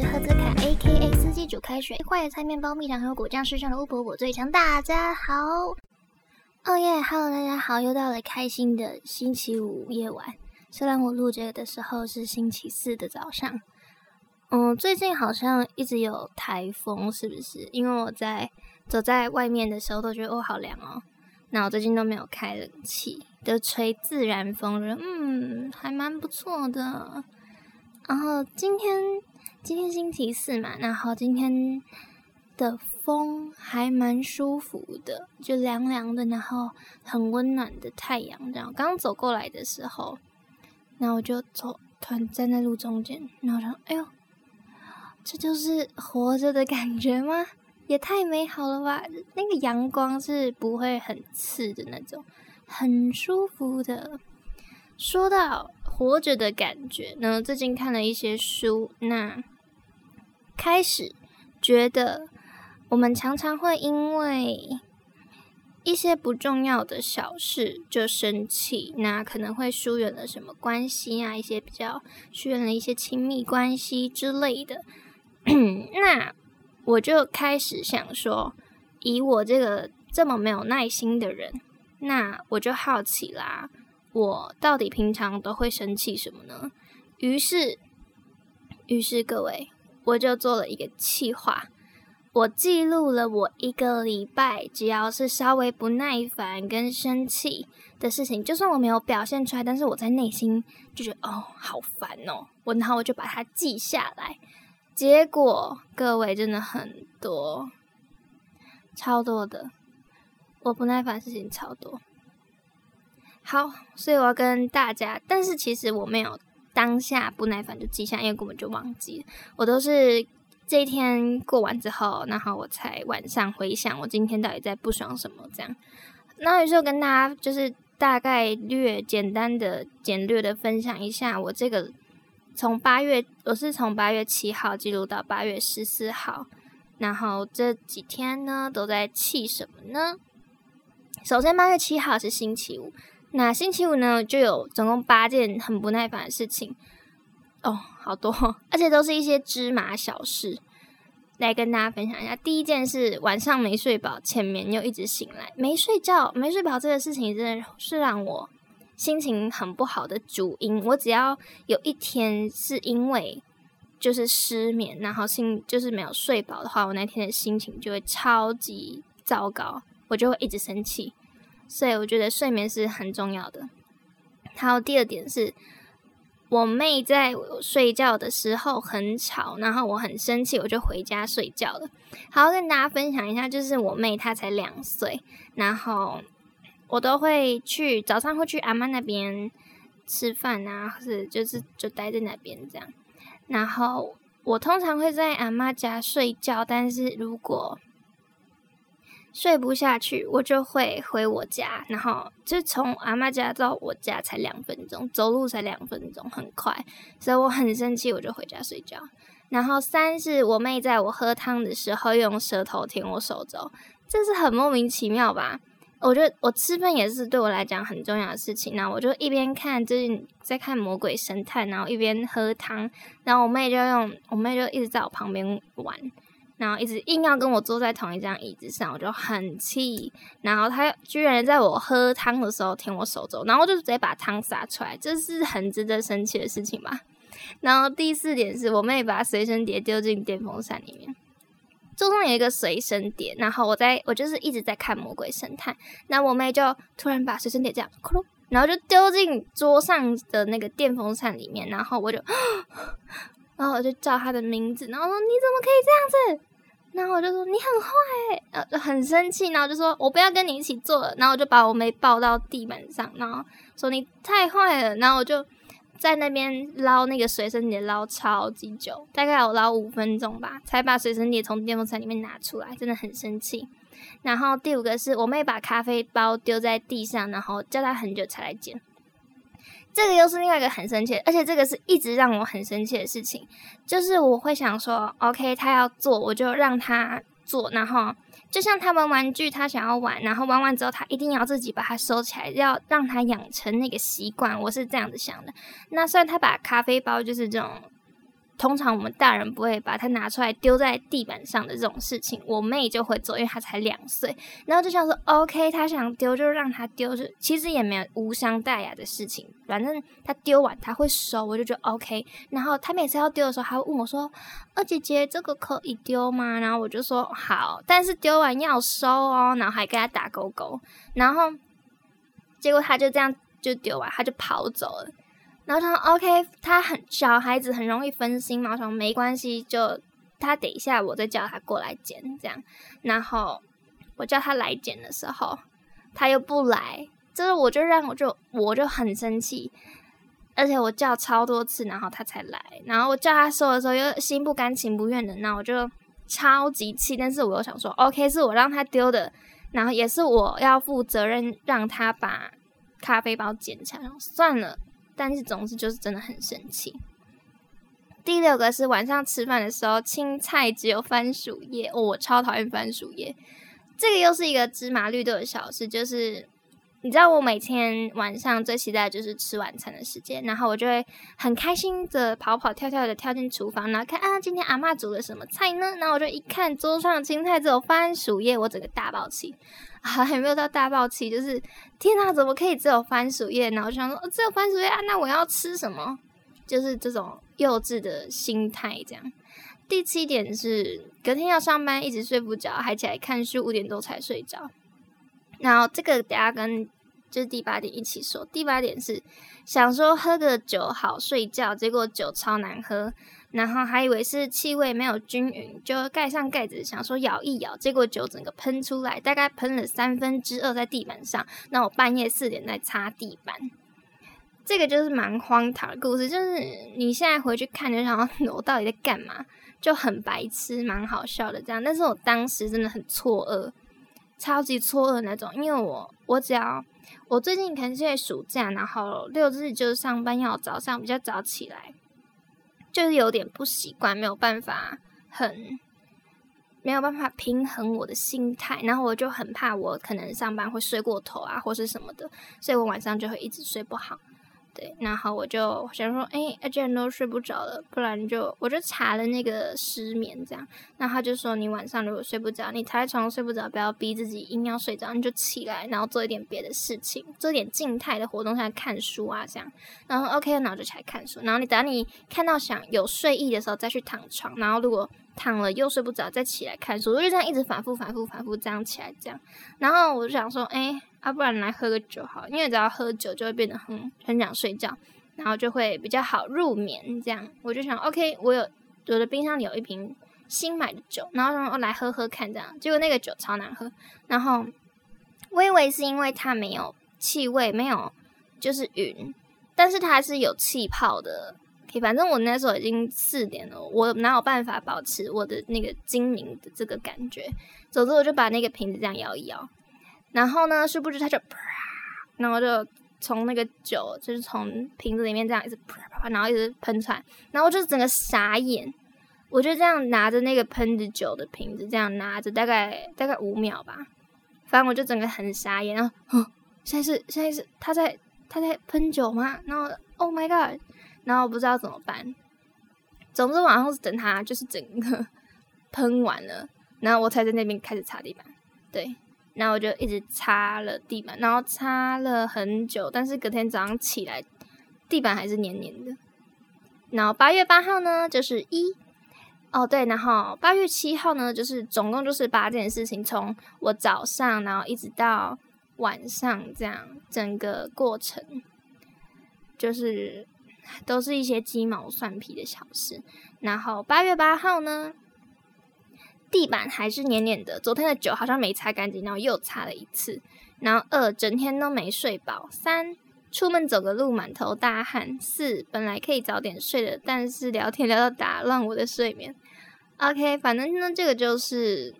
是赫兹卡，A K A 司机煮开水，坏野菜面包、蜜糖和果酱世上的巫婆，我最强。大家好，哦耶，Hello，大家好，又到了开心的星期五夜晚。虽然我录这个的时候是星期四的早上，嗯，最近好像一直有台风，是不是？因为我在走在外面的时候都觉得哦好凉哦，那我最近都没有开冷气，都吹自然风，嗯，还蛮不错的。然后今天今天星期四嘛，然后今天的风还蛮舒服的，就凉凉的，然后很温暖的太阳。这样刚走过来的时候，然后我就走，突然站在路中间，然后说：“哎呦，这就是活着的感觉吗？也太美好了吧！那个阳光是不会很刺的那种，很舒服的。”说到活着的感觉呢，最近看了一些书，那开始觉得我们常常会因为一些不重要的小事就生气，那可能会疏远了什么关系啊，一些比较疏远了一些亲密关系之类的。那我就开始想说，以我这个这么没有耐心的人，那我就好奇啦。我到底平常都会生气什么呢？于是，于是各位，我就做了一个计划，我记录了我一个礼拜，只要是稍微不耐烦跟生气的事情，就算我没有表现出来，但是我在内心就觉得哦，好烦哦，我然后我就把它记下来。结果各位真的很多，超多的，我不耐烦事情超多。好，所以我要跟大家，但是其实我没有当下不耐烦就记下，因为根本就忘记了。我都是这一天过完之后，然后我才晚上回想我今天到底在不爽什么这样。那有时候跟大家就是大概略简单的简略的分享一下，我这个从八月我是从八月七号记录到八月十四号，然后这几天呢都在气什么呢？首先八月七号是星期五。那星期五呢，就有总共八件很不耐烦的事情哦，好多，而且都是一些芝麻小事，来跟大家分享一下。第一件是晚上没睡饱，前面又一直醒来，没睡觉，没睡饱这个事情真的是让我心情很不好的主因。我只要有一天是因为就是失眠，然后心就是没有睡饱的话，我那天的心情就会超级糟糕，我就会一直生气。所以我觉得睡眠是很重要的。还有第二点是，我妹在睡觉的时候很吵，然后我很生气，我就回家睡觉了。好，跟大家分享一下，就是我妹她才两岁，然后我都会去早上会去阿妈那边吃饭啊，或者就是就待在那边这样。然后我通常会在阿妈家睡觉，但是如果睡不下去，我就会回我家，然后就从阿妈家到我家才两分钟，走路才两分钟，很快，所以我很生气，我就回家睡觉。然后三是我妹在我喝汤的时候用舌头舔我手肘，这是很莫名其妙吧？我觉得我吃饭也是对我来讲很重要的事情，然后我就一边看最近在看《魔鬼神探》，然后一边喝汤，然后我妹就用我妹就一直在我旁边玩。然后一直硬要跟我坐在同一张椅子上，我就很气。然后他居然在我喝汤的时候舔我手肘，然后就直接把汤洒出来，这是很值得生气的事情吧？然后第四点是我妹把随身碟丢进电风扇里面，桌上有一个随身碟，然后我在我就是一直在看《魔鬼神探》，那我妹就突然把随身碟这样，然后就丢进桌上的那个电风扇里面，然后我就，然后我就叫她的名字，然后说你怎么可以这样子？然后我就说你很坏，呃，很生气，然后就说我不要跟你一起做了，然后我就把我妹抱到地板上，然后说你太坏了，然后我就在那边捞那个随身碟，捞超级久，大概有捞五分钟吧，才把随身碟从电风扇里面拿出来，真的很生气。然后第五个是我妹把咖啡包丢在地上，然后叫她很久才来捡。这个又是另外一个很生气，而且这个是一直让我很生气的事情，就是我会想说，OK，他要做，我就让他做，然后就像他玩玩具，他想要玩，然后玩完之后，他一定要自己把它收起来，要让他养成那个习惯，我是这样子想的。那虽然他把咖啡包就是这种通常我们大人不会把它拿出来丢在地板上的这种事情，我妹就会做，因为她才两岁。然后就想说，OK，她想丢就让她丢，就其实也没有无伤大雅的事情。反正她丢完她会收，我就觉得 OK。然后她每次要丢的时候，还会问我说：“二姐姐，这个可以丢吗？”然后我就说：“好，但是丢完要收哦。”然后还跟她打勾勾。然后结果她就这样就丢完，她就跑走了。然后他说：“OK，他很小孩子，很容易分心嘛。我说没关系，就他等一下，我再叫他过来捡，这样。然后我叫他来捡的时候，他又不来，就是我就让我就我就很生气，而且我叫超多次，然后他才来。然后我叫他收的时候，又心不甘情不愿的，那我就超级气。但是我又想说，OK，是我让他丢的，然后也是我要负责任，让他把咖啡包捡起来。算了。”但是总之就是真的很生气。第六个是晚上吃饭的时候，青菜只有番薯叶，哦，我超讨厌番薯叶。这个又是一个芝麻绿豆的小事，就是你知道我每天晚上最期待就是吃晚餐的时间，然后我就会很开心的跑跑跳跳的跳进厨房，然后看啊今天阿妈煮了什么菜呢？然后我就一看桌上的青菜只有番薯叶，我整个大爆气。啊，还没有到大爆气，就是天哪，怎么可以只有番薯叶？然后想说只有番薯叶啊，那我要吃什么？就是这种幼稚的心态。这样，第七点是隔天要上班，一直睡不着，还起来看书，五点多才睡着。然后这个等下跟就是第八点一起说。第八点是想说喝个酒好睡觉，结果酒超难喝。然后还以为是气味没有均匀，就盖上盖子，想说咬一咬，结果酒整个喷出来，大概喷了三分之二在地板上。那我半夜四点在擦地板，这个就是蛮荒唐的故事。就是你现在回去看，就想我到底在干嘛，就很白痴，蛮好笑的这样。但是我当时真的很错愕，超级错愕那种，因为我我只要我最近可能在暑假，然后六日就是上班要早上比较早起来。就是有点不习惯，没有办法很没有办法平衡我的心态，然后我就很怕我可能上班会睡过头啊，或是什么的，所以我晚上就会一直睡不好。对，然后我就想说，哎，既然都睡不着了，不然就我就查了那个失眠这样。那他就说，你晚上如果睡不着，你躺在床上睡不着，不要逼自己硬要睡着，你就起来，然后做一点别的事情，做一点静态的活动，像看书啊这样。然后 OK，然后就起来看书。然后你等你看到想有睡意的时候再去躺床。然后如果躺了又睡不着，再起来看书。我就这样一直反复、反复、反复这样起来这样。然后我就想说，哎。啊，不然来喝个酒好，因为只要喝酒就会变得很很想睡觉，然后就会比较好入眠。这样我就想，OK，我有我的冰箱里有一瓶新买的酒，然后让我来喝喝看，这样结果那个酒超难喝。然后我以为是因为它没有气味，没有就是云，但是它还是有气泡的。反正我那时候已经四点了，我哪有办法保持我的那个精明的这个感觉？总之我就把那个瓶子这样摇一摇。然后呢？殊不知，他就啪，然后就从那个酒，就是从瓶子里面这样一直啪啪啪，然后一直喷出来。然后我就整个傻眼，我就这样拿着那个喷着酒的瓶子，这样拿着大概大概五秒吧。反正我就整个很傻眼。然后哦，现在是现在是他在他在喷酒吗？然后，Oh my god！然后不知道怎么办。总之，晚上是等他就是整个 喷完了，然后我才在那边开始擦地板。对。然后我就一直擦了地板，然后擦了很久，但是隔天早上起来，地板还是黏黏的。然后八月八号呢，就是一哦对，然后八月七号呢，就是总共就是八件事情，从我早上然后一直到晚上这样整个过程，就是都是一些鸡毛蒜皮的小事。然后八月八号呢。地板还是黏黏的，昨天的酒好像没擦干净，然后又擦了一次。然后二整天都没睡饱。三出门走个路满头大汗。四本来可以早点睡的，但是聊天聊到打乱我的睡眠。OK，反正呢这个就是，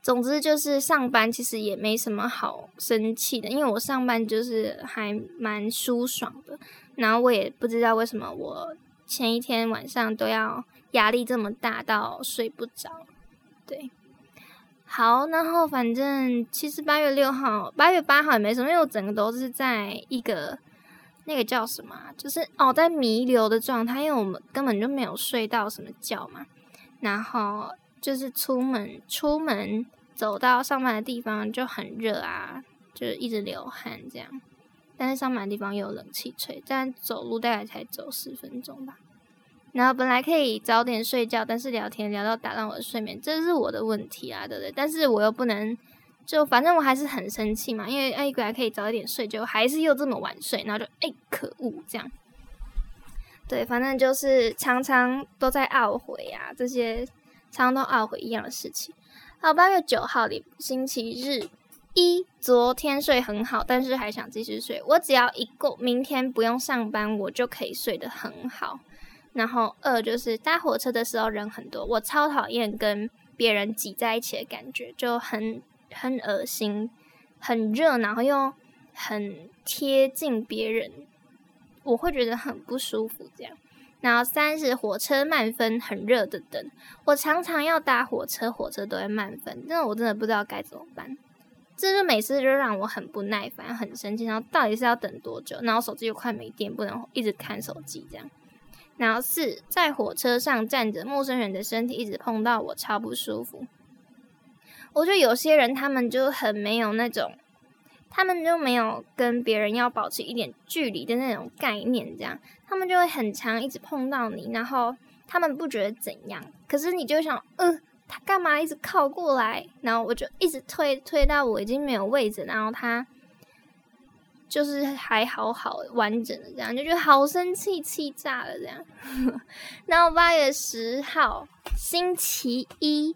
总之就是上班其实也没什么好生气的，因为我上班就是还蛮舒爽的。然后我也不知道为什么我前一天晚上都要。压力这么大到睡不着，对，好，然后反正其实八月六号、八月八号也没什么，因为我整个都是在一个那个叫什么？就是哦，在弥留的状态，因为我们根本就没有睡到什么觉嘛。然后就是出门，出门走到上班的地方就很热啊，就一直流汗这样。但是上班的地方又有冷气吹，但走路大概才走十分钟吧。然后本来可以早点睡觉，但是聊天聊到打乱我的睡眠，这是我的问题啊，对不对？但是我又不能。就反正我还是很生气嘛，因为哎，本来可以早一点睡，就还是又这么晚睡，然后就哎，可恶这样。对，反正就是常常都在懊悔啊，这些常常都懊悔一样的事情。好，八月九号的星期日一，昨天睡很好，但是还想继续睡。我只要一够明天不用上班，我就可以睡得很好。然后二就是搭火车的时候人很多，我超讨厌跟别人挤在一起的感觉，就很。很恶心，很热，然后又很贴近别人，我会觉得很不舒服。这样，然后三是火车慢分，很热的等，我常常要搭火车，火车都会慢分，那我真的不知道该怎么办。这就每次就让我很不耐烦，很生气。然后到底是要等多久？然后手机又快没电，不能一直看手机这样。然后四在火车上站着，陌生人的身体一直碰到我，超不舒服。我觉得有些人他们就很没有那种，他们就没有跟别人要保持一点距离的那种概念，这样他们就会很强一直碰到你，然后他们不觉得怎样，可是你就想，呃，他干嘛一直靠过来？然后我就一直推推到我已经没有位置，然后他就是还好好完整的这样，就觉得好生气，气炸了这样。然后八月十号星期一。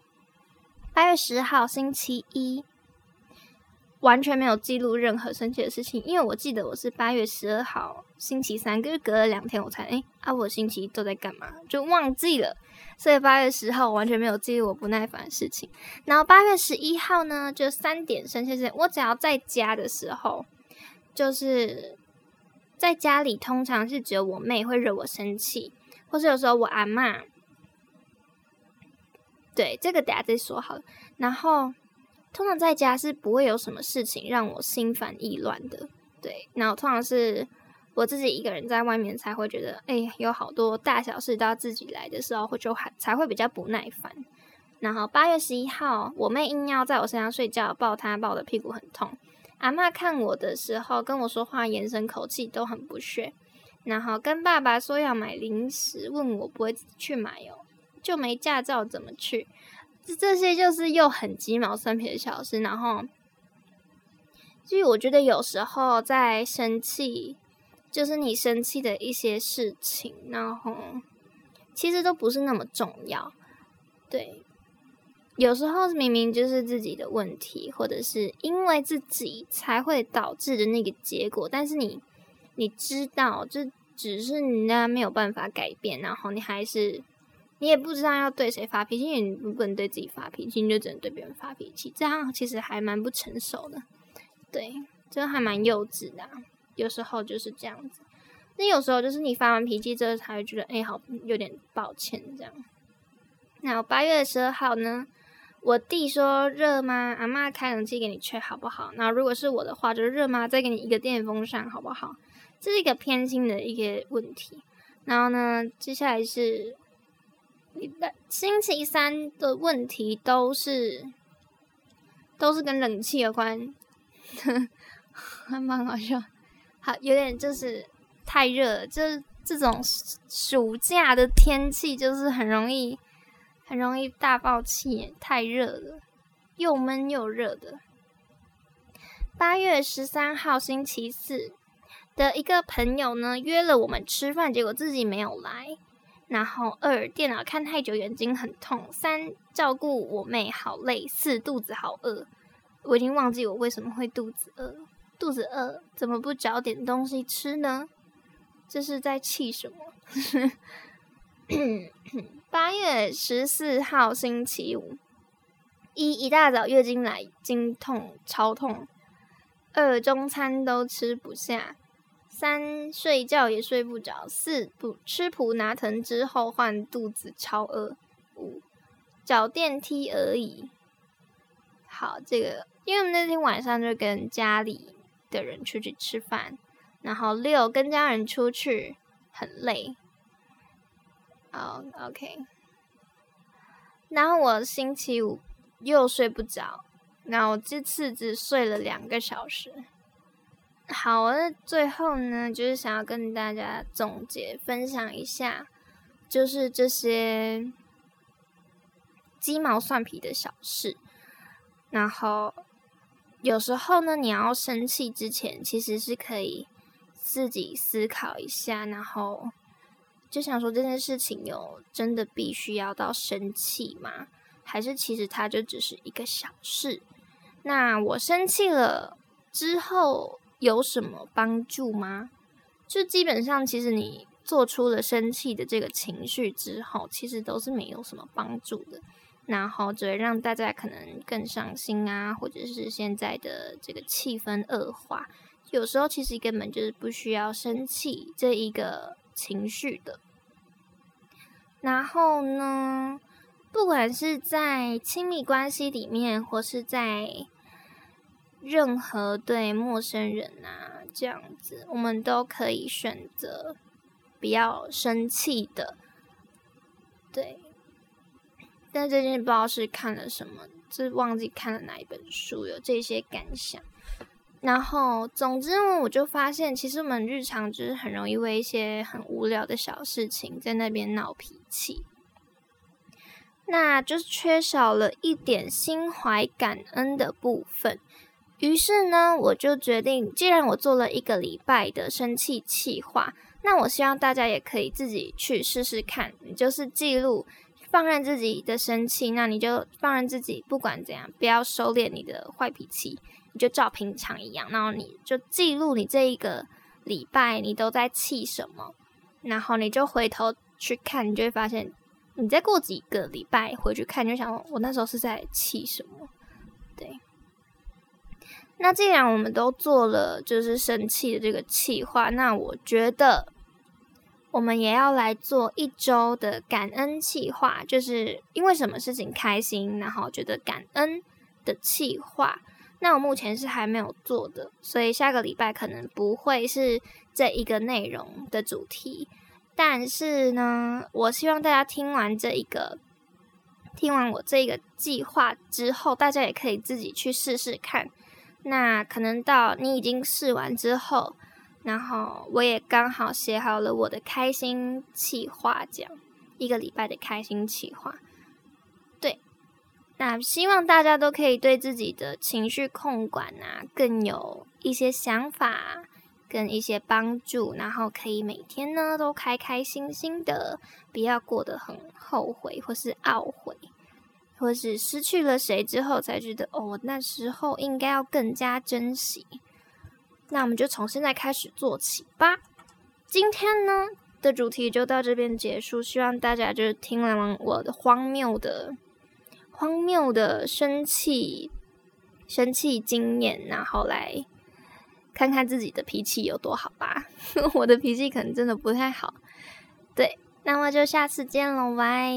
八月十号星期一，完全没有记录任何生气的事情，因为我记得我是八月十二号星期三，就是隔了两天我才哎啊，我星期一都在干嘛就忘记了，所以八月十号完全没有记录我不耐烦的事情。然后八月十一号呢，就三点生气是，我只要在家的时候，就是在家里，通常是只有我妹会惹我生气，或是有时候我阿妈。对，这个等下再说好了。然后，通常在家是不会有什么事情让我心烦意乱的。对，然后通常是我自己一个人在外面才会觉得，哎，有好多大小事都要自己来的时候，会就还才会比较不耐烦。然后八月十一号，我妹硬要在我身上睡觉，抱她抱的屁股很痛。阿妈看我的时候跟我说话，眼神口气都很不屑。然后跟爸爸说要买零食，问我不会去买哦。就没驾照怎么去？这这些就是又很鸡毛蒜皮的小事。然后，所以我觉得有时候在生气，就是你生气的一些事情，然后其实都不是那么重要。对，有时候明明就是自己的问题，或者是因为自己才会导致的那个结果，但是你你知道，这只是你那没有办法改变，然后你还是。你也不知道要对谁发脾气，你不能对自己发脾气，你就只能对别人发脾气，这样其实还蛮不成熟的，对，就还蛮幼稚的。有时候就是这样子，那有时候就是你发完脾气之后才会觉得，哎，好有点抱歉这样。那八月十二号呢，我弟说热吗？阿妈开冷气给你吹好不好？那如果是我的话，就热吗？再给你一个电风扇好不好？这是一个偏心的一个问题。然后呢，接下来是礼拜。星期三的问题都是都是跟冷气有关，还蛮好笑。好，有点就是太热，就是这种暑假的天气，就是很容易很容易大爆气，太热了，又闷又热的。八月十三号星期四的一个朋友呢约了我们吃饭，结果自己没有来。然后二电脑看太久眼睛很痛，三照顾我妹好累，四肚子好饿，我已经忘记我为什么会肚子饿，肚子饿怎么不找点东西吃呢？这是在气什么？八月十四号星期五，一一大早月经来，经痛超痛，二中餐都吃不下。三睡觉也睡不着，四不吃普拿疼之后换肚子超饿，五找电梯而已。好，这个因为我们那天晚上就跟家里的人出去吃饭，然后六跟家人出去很累。好，OK。然后我星期五又睡不着，那我这次只睡了两个小时。好，那最后呢，就是想要跟大家总结分享一下，就是这些鸡毛蒜皮的小事。然后有时候呢，你要生气之前，其实是可以自己思考一下，然后就想说这件事情有真的必须要到生气吗？还是其实它就只是一个小事？那我生气了之后。有什么帮助吗？就基本上，其实你做出了生气的这个情绪之后，其实都是没有什么帮助的，然后只会让大家可能更伤心啊，或者是现在的这个气氛恶化。有时候其实根本就是不需要生气这一个情绪的。然后呢，不管是在亲密关系里面，或是在任何对陌生人啊，这样子，我们都可以选择不要生气的。对，但最近不知道是看了什么，就忘记看了哪一本书，有这些感想。然后，总之呢我就发现，其实我们日常就是很容易为一些很无聊的小事情在那边闹脾气，那就是缺少了一点心怀感恩的部分。于是呢，我就决定，既然我做了一个礼拜的生气气话，那我希望大家也可以自己去试试看。你就是记录，放任自己的生气，那你就放任自己，不管怎样，不要收敛你的坏脾气，你就照平常一样。然后你就记录你这一个礼拜你都在气什么，然后你就回头去看，你就会发现，你再过几个礼拜回去看，你就想，我那时候是在气什么？对。那既然我们都做了就是生气的这个气话，那我觉得我们也要来做一周的感恩气话，就是因为什么事情开心，然后觉得感恩的气话。那我目前是还没有做的，所以下个礼拜可能不会是这一个内容的主题。但是呢，我希望大家听完这一个，听完我这个计划之后，大家也可以自己去试试看。那可能到你已经试完之后，然后我也刚好写好了我的开心企划，讲一个礼拜的开心企划。那希望大家都可以对自己的情绪控管啊，更有一些想法跟一些帮助，然后可以每天呢都开开心心的，不要过得很后悔或是懊悔。或是失去了谁之后，才觉得哦，那时候应该要更加珍惜。那我们就从现在开始做起吧。今天呢的主题就到这边结束，希望大家就是听完我的荒谬的、荒谬的生气、生气经验，然后来看看自己的脾气有多好吧。我的脾气可能真的不太好。对，那么就下次见喽，拜。